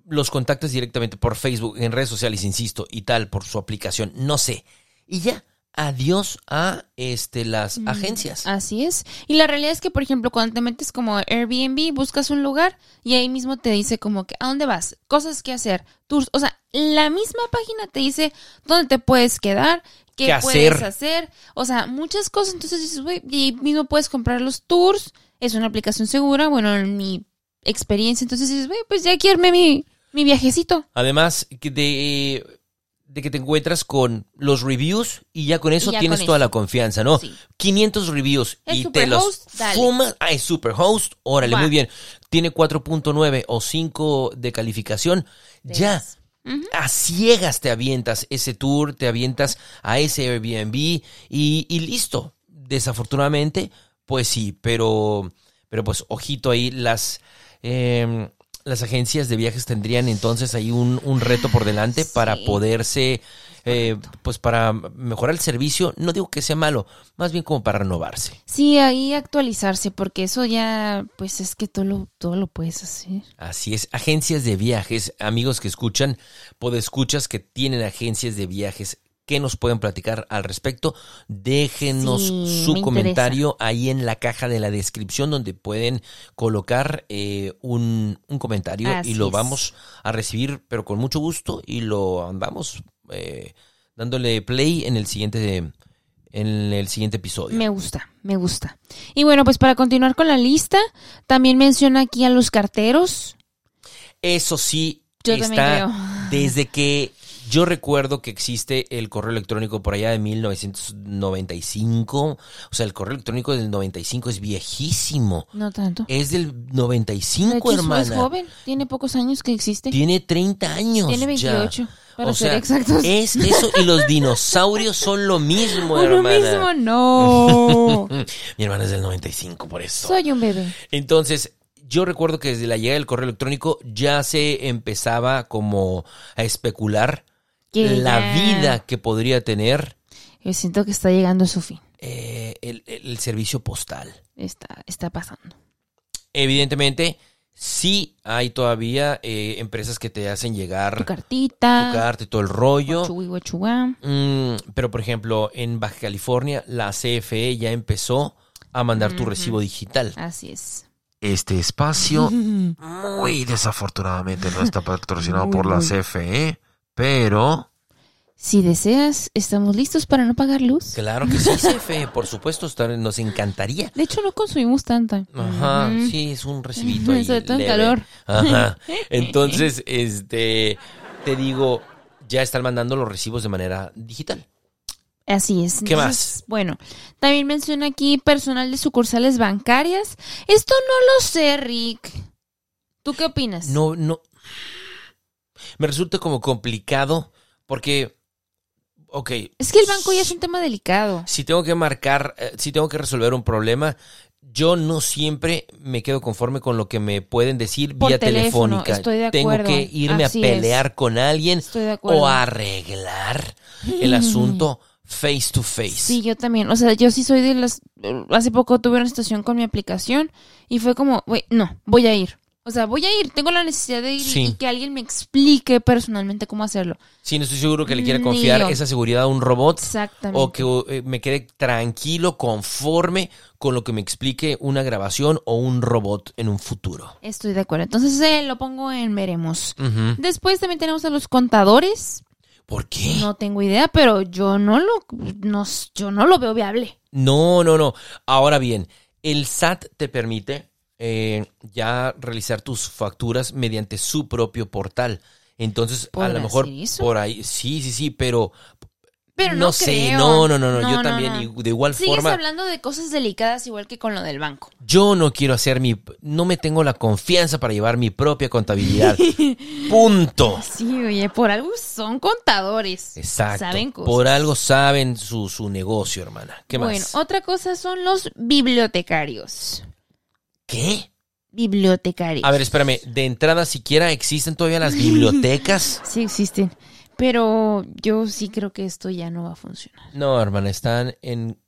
los contactas directamente por Facebook, en redes sociales, insisto, y tal, por su aplicación, no sé. Y ya, adiós a este las Mm, agencias. Así es. Y la realidad es que, por ejemplo, cuando te metes como Airbnb, buscas un lugar y ahí mismo te dice como que a dónde vas, cosas que hacer, tours. O sea, la misma página te dice dónde te puedes quedar, qué, ¿Qué puedes hacer? hacer. O sea, muchas cosas. Entonces dices, güey, y ahí mismo puedes comprar los tours. Es una aplicación segura. Bueno, en mi experiencia. Entonces dices, güey, pues ya armé mi, mi viajecito. Además de, de que te encuentras con los reviews y ya con eso ya tienes con toda eso. la confianza, ¿no? Sí. 500 reviews ¿Es y te los fumas. Ah, es Superhost. Órale, muy bien. Tiene 4.9 o 5 de calificación. Ya. A ciegas te avientas ese tour, te avientas a ese Airbnb y, y listo. Desafortunadamente, pues sí, pero, pero pues ojito ahí, las, eh, las agencias de viajes tendrían entonces ahí un, un reto por delante Sí. para poderse, eh, pues para mejorar el servicio. No digo que sea malo, más bien como para renovarse. Sí, ahí actualizarse, porque eso ya, pues es que todo lo, todo lo puedes hacer. Así es, agencias de viajes, amigos que escuchan, podescuchas que tienen agencias de viajes, ¿qué nos pueden platicar al respecto? Déjenos Sí, su me comentario ahí en la caja de la descripción donde pueden colocar eh, un, un comentario Así y lo es. vamos a recibir, pero con mucho gusto y lo andamos eh, dándole play en el siguiente en el siguiente episodio. Me gusta, me gusta. Y bueno, pues para continuar con la lista, también menciona aquí a los carteros. Eso sí, Yo también está creo. desde que yo recuerdo que existe el correo electrónico por allá de 1995. O sea, el correo electrónico del 95 es viejísimo. No tanto. Es del De 95, hecho, es- hermana. es joven, tiene pocos años que existe. Tiene 30 años. Tiene ya. 28, para o ser sea, exactos. Es eso y los dinosaurios son lo mismo, hermana. mismo, no. Mi hermana es del 95, por eso. Soy un bebé. Entonces, yo recuerdo que desde la llegada del correo electrónico ya se empezaba como a especular Que la ya- vida que podría tener Yo siento que está llegando a su fin. eh, el, el- el servicio postal. Está, está pasando. Evidentemente, sí hay todavía eh, empresas que te hacen llegar Tu cartita. tu carta y todo el rollo. Guachugua. Mm, pero, por ejemplo, en Baja California, la CFE ya empezó a mandar tu recibo digital. Así es. Este espacio, muy desafortunadamente, no está patrocinado Muy, por la muy. CFE, pero Si deseas, estamos listos para no pagar luz. Claro que sí, CFE, por supuesto, nos encantaría. De hecho, no consumimos tanta. Ajá, sí, es un recibito ahí. Sobre todo en calor. Ajá. Entonces, este, te digo, ya están mandando los recibos de manera digital. Así es. ¿Qué Entonces, Bueno, también menciona aquí personal de sucursales bancarias. Esto no lo sé, Rick. ¿Tú qué opinas? No, no. Me resulta como complicado porque, ok, Es que el banco ya es un tema delicado. si tengo que marcar, eh, si tengo que resolver un problema, yo no siempre me quedo conforme con lo que me pueden decir Por vía teléfono, telefónica. estoy de tengo acuerdo. que irme Así a pelear con alguien Estoy de acuerdo. o arreglar el asunto face to face. Sí, yo también. O sea, yo sí soy de las... Hace poco tuve una situación con mi aplicación y fue como, güey, no, voy a ir. O sea, voy a ir. Tengo la necesidad de ir y- Sí. y que alguien me explique personalmente cómo hacerlo. Sí, no estoy seguro que le quiera confiar esa seguridad a un robot Exactamente. o que eh, me quede tranquilo, conforme con lo que me explique una grabación o un robot en un futuro. Estoy de acuerdo. Entonces eh, lo pongo en veremos. Después también tenemos a los contadores. ¿Por qué? No tengo idea, pero yo no lo, no, yo no lo veo viable. No, no, no. Ahora bien, el SAT te permite eh, ya realizar tus facturas mediante su propio portal. Entonces, a ¿Podrá lo mejor eso? por ahí, sí, sí, sí, pero Pero no, sé, creo. no, no, no, no, yo no, también no. y de igual Sigues forma, hablando de cosas delicadas igual que con lo del banco. yo no quiero hacer mi, no me tengo la confianza para llevar mi propia contabilidad. Punto. Sí, oye, por algo son contadores. Exacto. Saben cosas. Por algo saben su, su negocio, hermana. ¿Qué bueno, más? otra cosa son los bibliotecarios. ¿Qué? Bibliotecarios. A ver, espérame. De entrada, siquiera existen todavía las bibliotecas. Sí existen. Pero yo sí creo que esto ya no va a funcionar. No, hermana, están en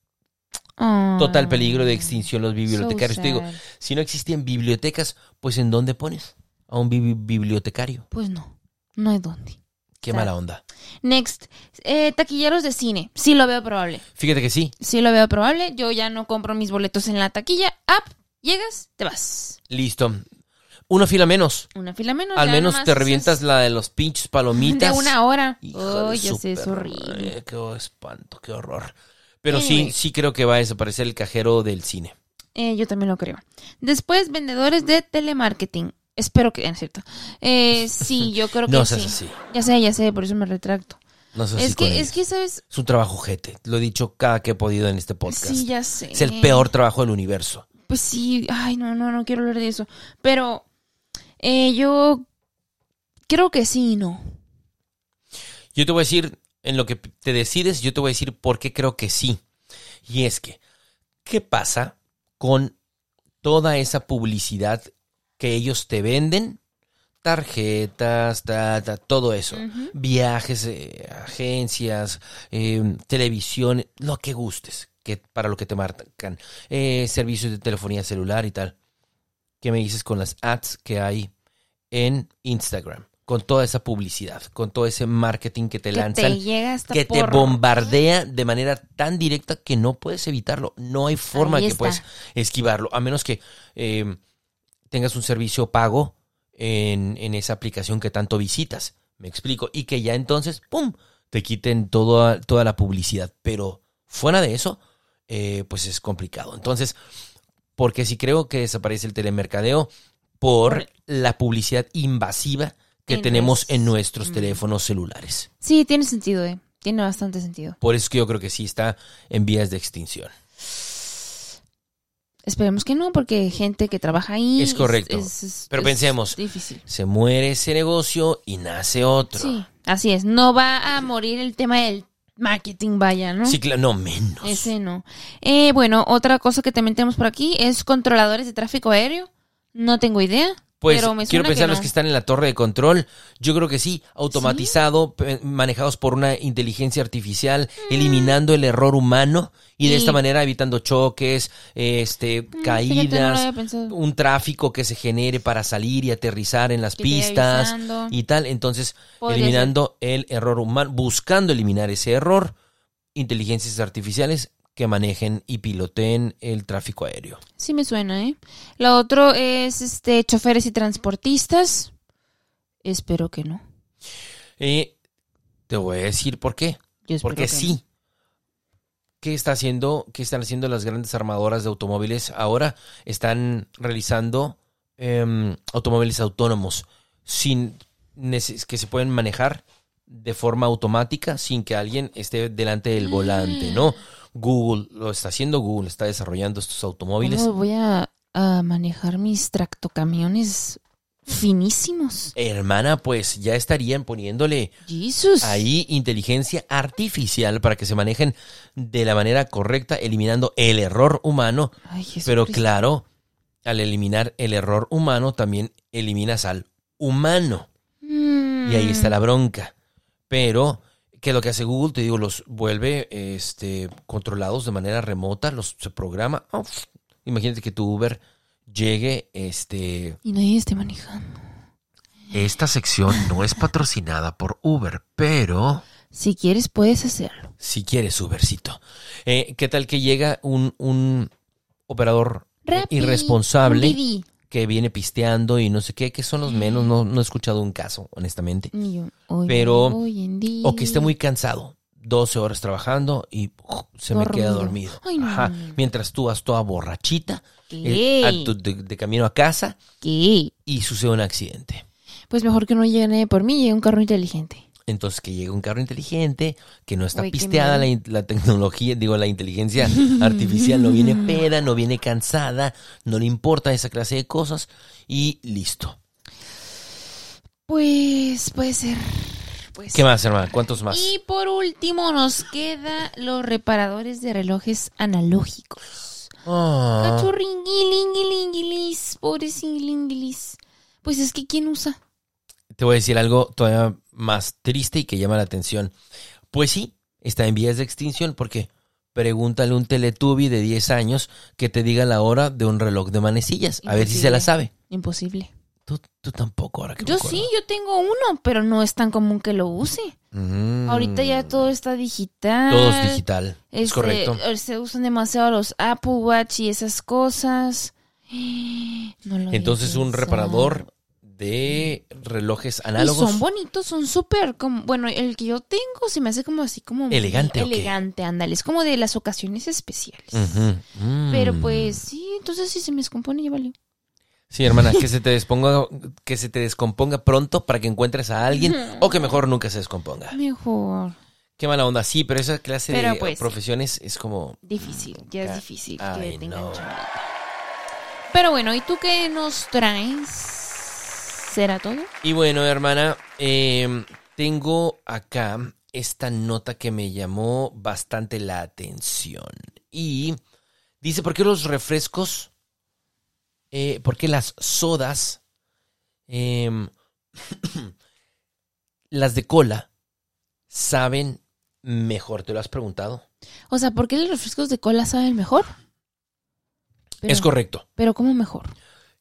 Ah, total peligro de extinción los bibliotecarios. so Te digo, si no existían bibliotecas, pues ¿en dónde pones a un bi- bibliotecario? Pues no, no hay dónde. Qué mala onda. Next, eh, taquilleros de cine. Sí lo veo probable. Fíjate que sí. Sí lo veo probable. Yo ya no compro mis boletos en la taquilla. App, llegas, te vas. Listo. Una fila menos. Una fila menos. Al ya menos nomás te haces revientas la de los pinches palomitas. De una hora. Hijo de ya su sé, es perra horrible. madre, Qué espanto, qué horror. Pero sí, Anyway. sí creo que va a desaparecer el cajero del cine. Eh, yo también lo creo. Después, vendedores de telemarketing. Espero que, es cierto. Eh, sí, yo creo que No sí. seas así. Ya sé, ya sé, por eso me retracto. No seas así Es con que, ellos. es que, ¿sabes? Es un trabajo jete. Lo he dicho cada que he podido en este podcast. Sí, ya sé. es el peor trabajo del universo. Pues sí, ay, no, no, no quiero hablar de eso. Pero eh, yo creo que sí y no. Yo te voy a decir, en lo que te decides, yo te voy a decir por qué creo que sí. Y es que, ¿qué pasa con toda esa publicidad que ellos te venden? Tarjetas, ta, ta, todo eso. Viajes, eh, agencias, eh, televisión, lo que gustes, que para lo que te marcan. Eh, servicios de telefonía celular y tal. ¿Qué me dices con las ads que hay en Instagram? Con toda esa publicidad, con todo ese marketing que te que lanzan, te que te bombardea de manera tan directa que no puedes evitarlo. No hay forma que puedas esquivarlo, a menos que eh, tengas un servicio pago en, en esa aplicación que tanto visitas. Me explico. Y que ya entonces, ¡pum!, te quiten toda, toda la publicidad. Pero fuera de eso, eh, pues es complicado. Entonces, porque si creo que desaparece el telemercadeo por la publicidad invasiva que En tenemos los- en nuestros Mm. teléfonos celulares. Sí, tiene sentido, eh. Tiene bastante sentido. Por eso es que yo creo que sí está en vías de extinción. Esperemos que no, porque gente que trabaja ahí. Es correcto. es- es- Pero es pensemos. Difícil. Se muere ese negocio y nace otro. Sí, así es. No va a morir el tema del marketing, vaya, ¿no? Sí, claro, no menos. Ese no. Eh, bueno, otra cosa que también tenemos por aquí es controladores de tráfico aéreo. No tengo idea. Pues pero me quiero pensar que los que están en la torre de control. Yo creo que sí, automatizado, manejados por una inteligencia artificial, eliminando el error humano y de Mm. Esta manera evitando choques, este, Mm, no caídas, un tráfico que se genere para salir y aterrizar en las Que pistas y tal. Entonces, Podría eliminando el error humano, buscando eliminar ese error, inteligencias artificiales que manejen y piloteen el tráfico aéreo. Sí me suena, ¿eh? Lo otro es este choferes y transportistas. Espero que no. Eh, te voy a decir por qué. Yo espero Porque que sí. ¿Qué está haciendo? ¿Qué están haciendo las grandes armadoras de automóviles? Ahora están realizando em, automóviles autónomos sin que se pueden manejar de forma automática sin que alguien esté delante del volante, ¿no? Google lo está haciendo, Google está desarrollando estos automóviles. ¿Cómo voy a, a manejar mis tractocamiones finísimos? Hermana, pues ya estarían poniéndole Jesus. ahí inteligencia artificial para que se manejen de la manera correcta, eliminando el error humano Ay, Pero claro, al eliminar el error humano, también eliminas al humano. Y ahí está la bronca. Pero, ¿qué es lo que hace Google? Te digo, los vuelve este, controlados de manera remota, los se programa. Uf. Imagínate que tu Uber llegue, este. Y nadie esté manejando. Esta sección no es patrocinada por Uber, pero Si quieres, puedes hacerlo. Si quieres, Ubercito. Eh, ¿Qué tal que llega un, un operador Rappi, irresponsable? un Didi. Que viene pisteando y no sé qué, que son los menos, no, no he escuchado un caso, honestamente. Y yo, hoy Pero- hoy en día. O que esté muy cansado, 12 horas trabajando y se me queda Dormido. dormido. Ay, no, Ajá. Mientras tú vas toda borrachita, eh, a tu- de, de camino a casa ¿Qué? y sucede un accidente. Pues mejor que no llegue nadie por mí, llegue un carro inteligente. Entonces que llegue un carro inteligente, que no está pisteada la, tecnología, digo, la inteligencia artificial no viene peda, no viene cansada, no le importa esa clase de cosas y listo. Pues puede ser. Pues. ¿Qué más, hermano? ¿Cuántos más? Y por último nos queda los reparadores de relojes analógicos. Ah. Pobrecillinguilis. Pues es que ¿quién usa? Te voy a decir algo todavía más triste y que llama la atención. Pues sí, está en vías de extinción porque pregúntale a un teletubi de 10 años que te diga la hora de un reloj de manecillas. A ver si se la sabe. Imposible. Tú, tú tampoco, ahora que Yo sí, yo tengo uno, pero no es tan común que lo use. Mm. Ahorita ya todo está digital. Todo es digital. es Este, correcto. eh, Se usan demasiado los Apple Watch y esas cosas. No lo Entonces un reparador de relojes Y análogos. son bonitos, son súper como, bueno, el que yo tengo se me hace como así como ¿Elegante elegante, ándale, es como de las ocasiones especiales. Mm. Pero pues sí, entonces si se me descompone ya valió. Sí, hermana, que se te desponga, que se te descomponga pronto para que encuentres a alguien o que mejor nunca se descomponga. Mejor. Qué mala onda, sí, pero esa clase Pero, de pues, profesiones es como Difícil, ya es difícil Ay, que tengan no. Pero bueno, ¿y tú qué nos traes? ¿Será todo? Y bueno, hermana, eh, tengo acá esta nota que me llamó bastante la atención. Y dice, ¿por qué los refrescos, eh, por qué las sodas, em, las de cola, saben mejor? ¿Te lo has preguntado? O sea, ¿por qué los refrescos de cola saben mejor? Pero, es correcto. Pero ¿cómo mejor?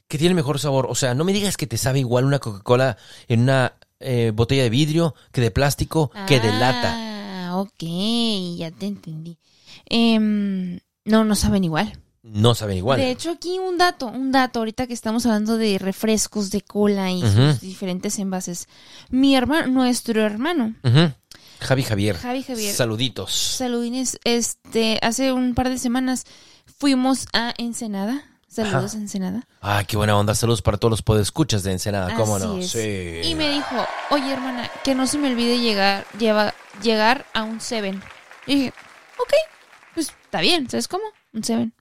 Que tiene mejor sabor. O sea, no me digas que te sabe igual una Coca-Cola en una eh, botella de vidrio que de plástico que de lata. Ah, ok, ya te entendí. Em, no, no saben igual. No saben igual. De hecho, aquí un dato, un dato, ahorita que estamos hablando de refrescos de cola y sus diferentes envases. Mi hermano, nuestro hermano. Javi Javier. Javi Javier, Saluditos. saludines, este, hace un par de semanas fuimos a Ensenada. Saludos a Ensenada. Ah, qué buena onda. Saludos para todos los podescuchas de Ensenada. ¿Cómo no? es. Sí. Y me dijo, oye hermana, que no se me olvide llegar, lleva, llegar a un Seven. Y dije, ok, pues está bien, ¿sabes cómo? Un Seven.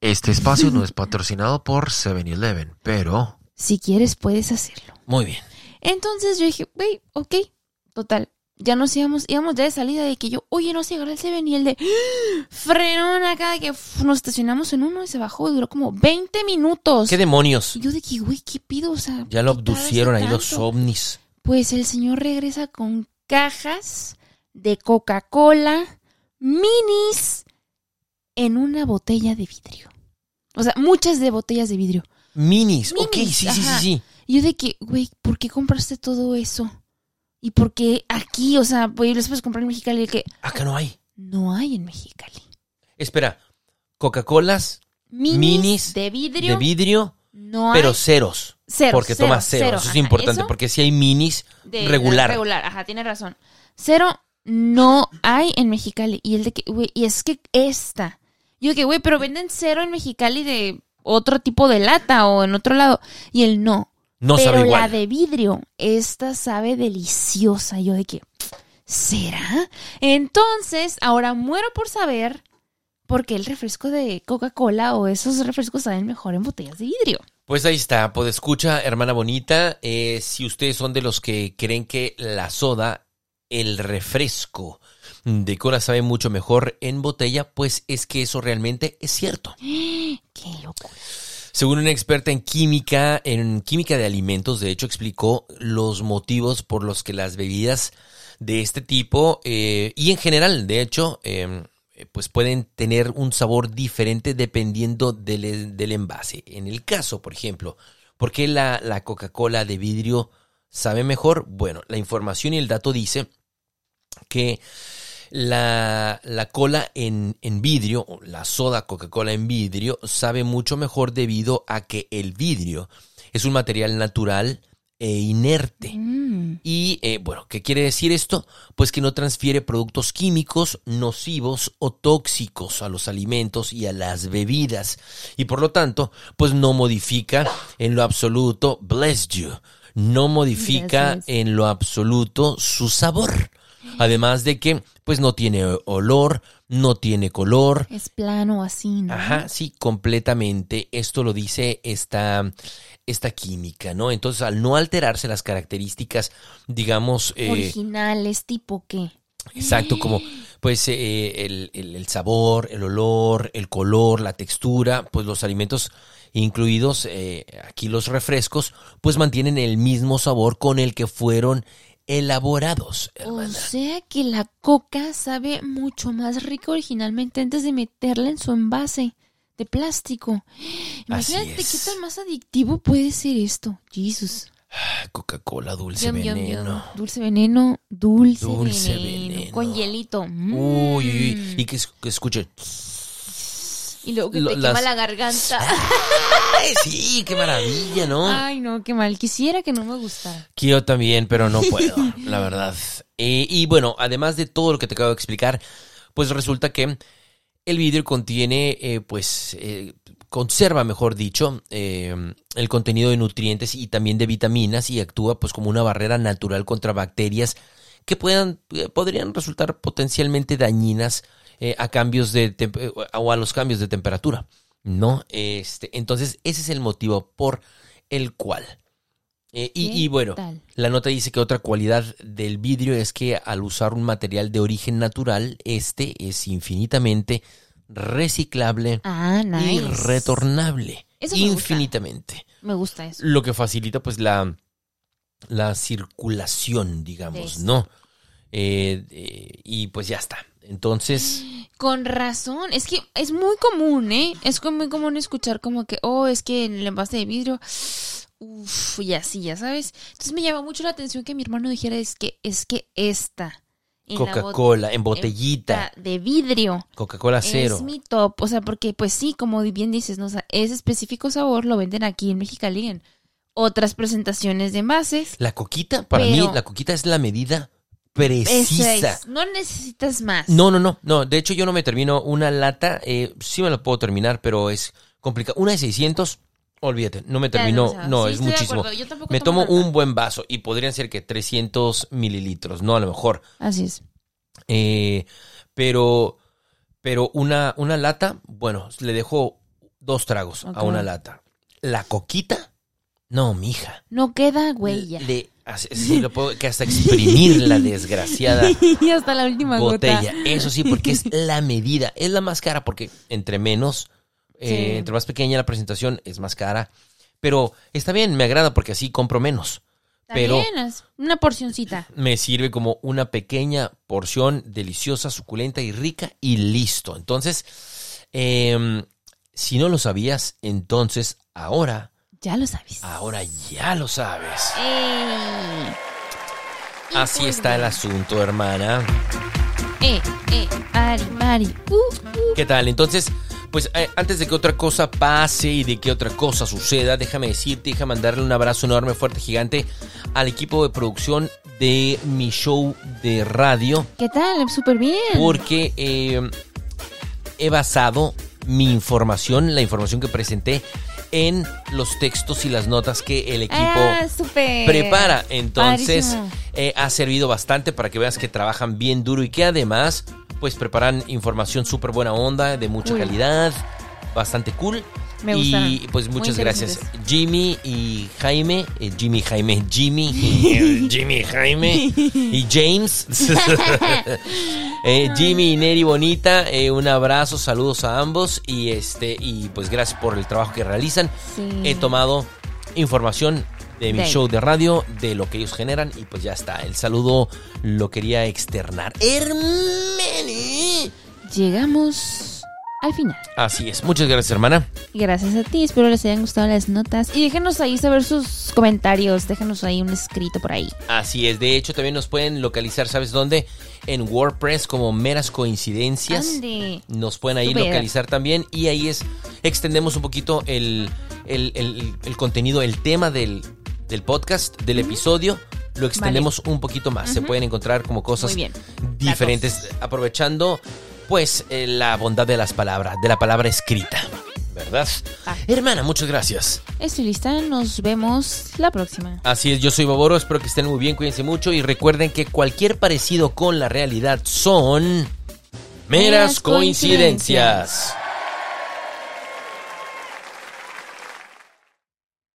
este espacio no es patrocinado por 7-Eleven, pero Si quieres, puedes hacerlo. Muy bien. Entonces yo dije, güey, ok, total. Ya nos íbamos, íbamos ya de salida de que yo, oye, no sé, agarré el Seven y el de ¡Ah! frenón acá, de que uf, nos estacionamos en uno y se bajó y duró como 20 minutos. ¿Qué demonios? Y yo de que, güey, ¿qué pido? O sea, Ya lo ¿qué tarda abducieron ahí tanto? los ovnis. Pues el señor regresa con cajas de Coca-Cola minis en una botella de vidrio. O sea, muchas de botellas de vidrio. Minis. ok, Minis, sí, sí, sí, sí. Y yo de que, güey, ¿por qué compraste todo eso? ¿Y por qué aquí? O sea, pues los puedes comprar en Mexicali que Acá no hay. no hay en Mexicali. Espera, Coca-Colas Minis, Minis de vidrio. de vidrio, no pero ceros. Ceros, porque cero, toma cero. cero, Eso es ajá, importante, eso porque si hay minis de- regular. Regular, ajá, tiene razón. Cero no hay en Mexicali. Y el de que, güey, y es que esta. Yo que, güey, pero venden cero en Mexicali de otro tipo de lata o en otro lado. Y el no. No pero sabe la de vidrio, esta sabe deliciosa. Yo de que, ¿será? Entonces, ahora muero por saber por qué el refresco de Coca-Cola o esos refrescos saben mejor en botellas de vidrio. Pues ahí está, pues escucha, hermana bonita, eh, si ustedes son de los que creen que la soda, el refresco de cola sabe mucho mejor en botella, pues es que eso realmente es cierto. Qué locura. Según una experta en química, en química de alimentos, de hecho explicó los motivos por los que las bebidas de este tipo eh, y en general, de hecho, eh, pues pueden tener un sabor diferente dependiendo del, del envase. En el caso, por ejemplo, ¿por qué la, la Coca-Cola de vidrio sabe mejor? Bueno, la información y el dato dice que la, la cola en, en vidrio, la soda Coca-Cola en vidrio, sabe mucho mejor debido a que el vidrio es un material natural e inerte. Mm. Y eh, bueno, ¿qué quiere decir esto? Pues que no transfiere productos químicos nocivos o tóxicos a los alimentos y a las bebidas. Y por lo tanto, pues no modifica en lo absoluto, bless you, no modifica en lo absoluto su sabor. Además de que, pues no tiene olor, no tiene color, Es plano así, ¿no? Ajá, sí, completamente. Esto lo dice esta, esta química, ¿no? Entonces, al no alterarse las características, digamos, eh, Originales, tipo qué. exacto, como pues eh, el, el- el sabor, el olor, el color, la textura, pues los alimentos incluidos eh, aquí los refrescos, pues mantienen el mismo sabor con el que fueron elaborados, O sea que la coca sabe mucho más rica originalmente antes de meterla en su envase de plástico. Imagínate qué tan más adictivo puede ser esto. Jesus. Coca-Cola, dulce veneno. Dulce veneno, dulce, veneno. Con hielito. Mm. Uy, uy, uy, y que, que escuche. Y luego que lo- te las- quema la garganta. Ay, sí, qué maravilla, ¿no? Ay, no, qué mal. Quisiera que no me gustara. Que yo también, pero no puedo, la verdad. Eh, y bueno, además de todo lo que te acabo de explicar, pues resulta que el vidrio contiene, eh, pues, eh, conserva, mejor dicho, eh, el contenido de nutrientes y también de vitaminas y actúa, pues, como una barrera natural contra bacterias que puedan, eh, podrían resultar potencialmente dañinas eh, a cambios de eh, o a los cambios de temperatura, ¿no? Este, entonces, ese es el motivo por el cual. eh, y, ¿Qué y bueno, tal? la nota dice que otra cualidad del vidrio es que al usar un material de origen natural, este es infinitamente reciclable Ah, y retornable. Eso me gusta. infinitamente. Me gusta eso. Lo que facilita pues la, la circulación, digamos, ¿no? Eh, eh, y pues ya está. Entonces, Con razón, es que es muy común, ¿eh? Es muy común escuchar como que, oh, es que en el envase de vidrio, uff, y así, ya sabes. Entonces me llama mucho la atención que mi hermano dijera, es que, es que esta, Coca-Cola en bot- botellita, de vidrio, Coca-Cola cero. es mi top. O sea, porque pues sí, como bien dices, ¿no? O sea, ese específico sabor lo venden aquí en Mexicali en otras presentaciones de envases. La coquita, para Pero- mí, la coquita es la medida precisa. es, no necesitas más. No, no, no, no. De hecho, yo no me termino una lata. Eh, sí me la puedo terminar, pero es complicado. Una de 600, olvídate. No me demasiado. No, Sí, es muchísimo. Yo tampoco Me tomo un buen vaso y podrían ser que 300 mililitros, no a lo mejor. Así es. Eh, pero, pero una, una lata, bueno, le dejo dos tragos a una lata. La coquita, no, mija. No queda huella. Le, así- sí, lo puedo, que hasta exprimir la desgraciada y hasta la última botella. gota. Eso sí, porque es la medida, es la más cara, porque entre menos, eh, Sí. entre más pequeña la presentación, es más cara. Pero está bien, me agrada porque así compro menos. Pero También es una porcioncita. me sirve como una pequeña porción deliciosa, suculenta y rica y listo. Entonces, em, si no lo sabías, entonces ahora, Ya lo sabes. ahora ya lo sabes. Y Así pues está el asunto, hermana. Eh, eh, pari, pari. Uh, uh. ¿Qué tal? Entonces, pues eh, antes de que otra cosa pase y de que otra cosa suceda, déjame decirte, déjame mandarle un abrazo enorme, fuerte, gigante al equipo de producción de mi show de radio. ¿Qué tal? Súper bien. Porque eh, he basado mi información, la información que presenté, en los textos y las notas que el equipo Ah, prepara. Entonces, eh, ha servido bastante para que veas que trabajan bien duro y que además, pues preparan información súper buena onda, de mucha Cool. calidad, bastante cool. Me y pues muchas gracias. Jimmy y Jaime, eh, Jimmy, Jaime, Jimmy, Jimmy, Jaime y James. Eh, Jimmy y Neri Bonita, eh, un abrazo, saludos a ambos y este y pues gracias por el trabajo que realizan. Sí. He tomado información de mi show de radio, de lo que ellos generan y pues ya está. El saludo lo quería externar. Hermeni. Llegamos al final. Así es. Muchas gracias, hermana. Gracias a ti, espero les hayan gustado las notas. Y déjenos ahí saber sus comentarios, déjenos ahí un escrito por ahí. Así es. De hecho, también nos pueden localizar, ¿sabes dónde? En WordPress como meras coincidencias. Ande. Nos pueden ahí localizar también y ahí es extendemos un poquito el, el- el- el contenido, el tema del, del podcast, del episodio. Lo extendemos un poquito más. Se pueden encontrar como cosas Muy bien. diferentes, aprovechando pues eh, la bondad de las palabras, de la palabra escrita. ¿Verdad? Ah. Hermana, muchas gracias. Estoy lista, nos vemos la próxima. Así es, yo soy Boboro, espero que estén muy bien, cuídense mucho y recuerden que cualquier parecido con la realidad son meras coincidencias.